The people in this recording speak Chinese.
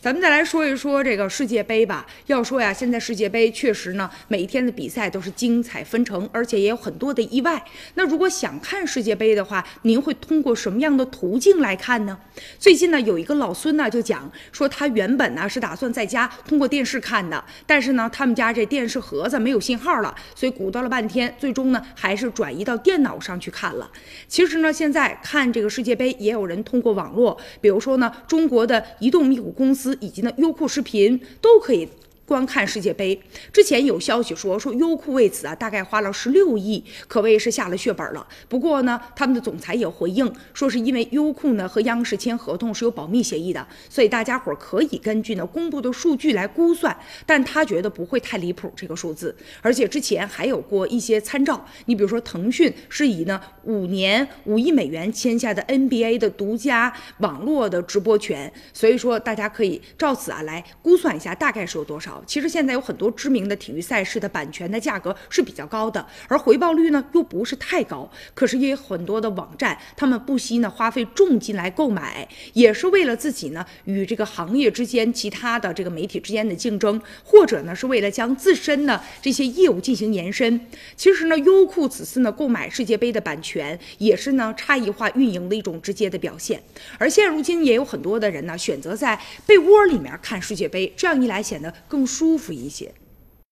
咱们再来说一说这个世界杯吧。要说呀，现在世界杯确实呢，每一天的比赛都是精彩纷呈，而且也有很多的意外。那如果想看世界杯的话，您会通过什么样的途径来看呢？最近呢，有一个老孙呢就讲说，他原本呢是打算在家通过电视看的，但是呢，他们家这电视盒子没有信号了，所以鼓捣了半天，最终呢还是转移到电脑上去看了。其实呢，现在看这个世界杯，也有人通过网络，比如说呢，中国的移动密股公司以及呢优酷视频都可以。观看世界杯之前有消息说，说优酷为此啊大概花了十六亿，可谓是下了血本了。不过呢，他们的总裁也回应说，是因为优酷呢和央视签合同是有保密协议的，所以大家伙可以根据呢公布的数据来估算，但他觉得不会太离谱这个数字。而且之前还有过一些参照，你比如说腾讯是以呢五年五亿美元签下的 NBA 的独家网络的直播权，所以说大家可以照此啊来估算一下大概是有多少。其实现在有很多知名的体育赛事的版权的价格是比较高的，而回报率呢又不是太高。可是也有很多的网站，他们不惜呢花费重金来购买，也是为了自己呢与这个行业之间其他的这个媒体之间的竞争，或者呢是为了将自身的这些业务进行延伸。其实呢，优酷此次呢购买世界杯的版权，也是呢差异化运营的一种直接的表现。而现如今也有很多的人呢选择在被窝里面看世界杯，这样一来显得更。舒服一些。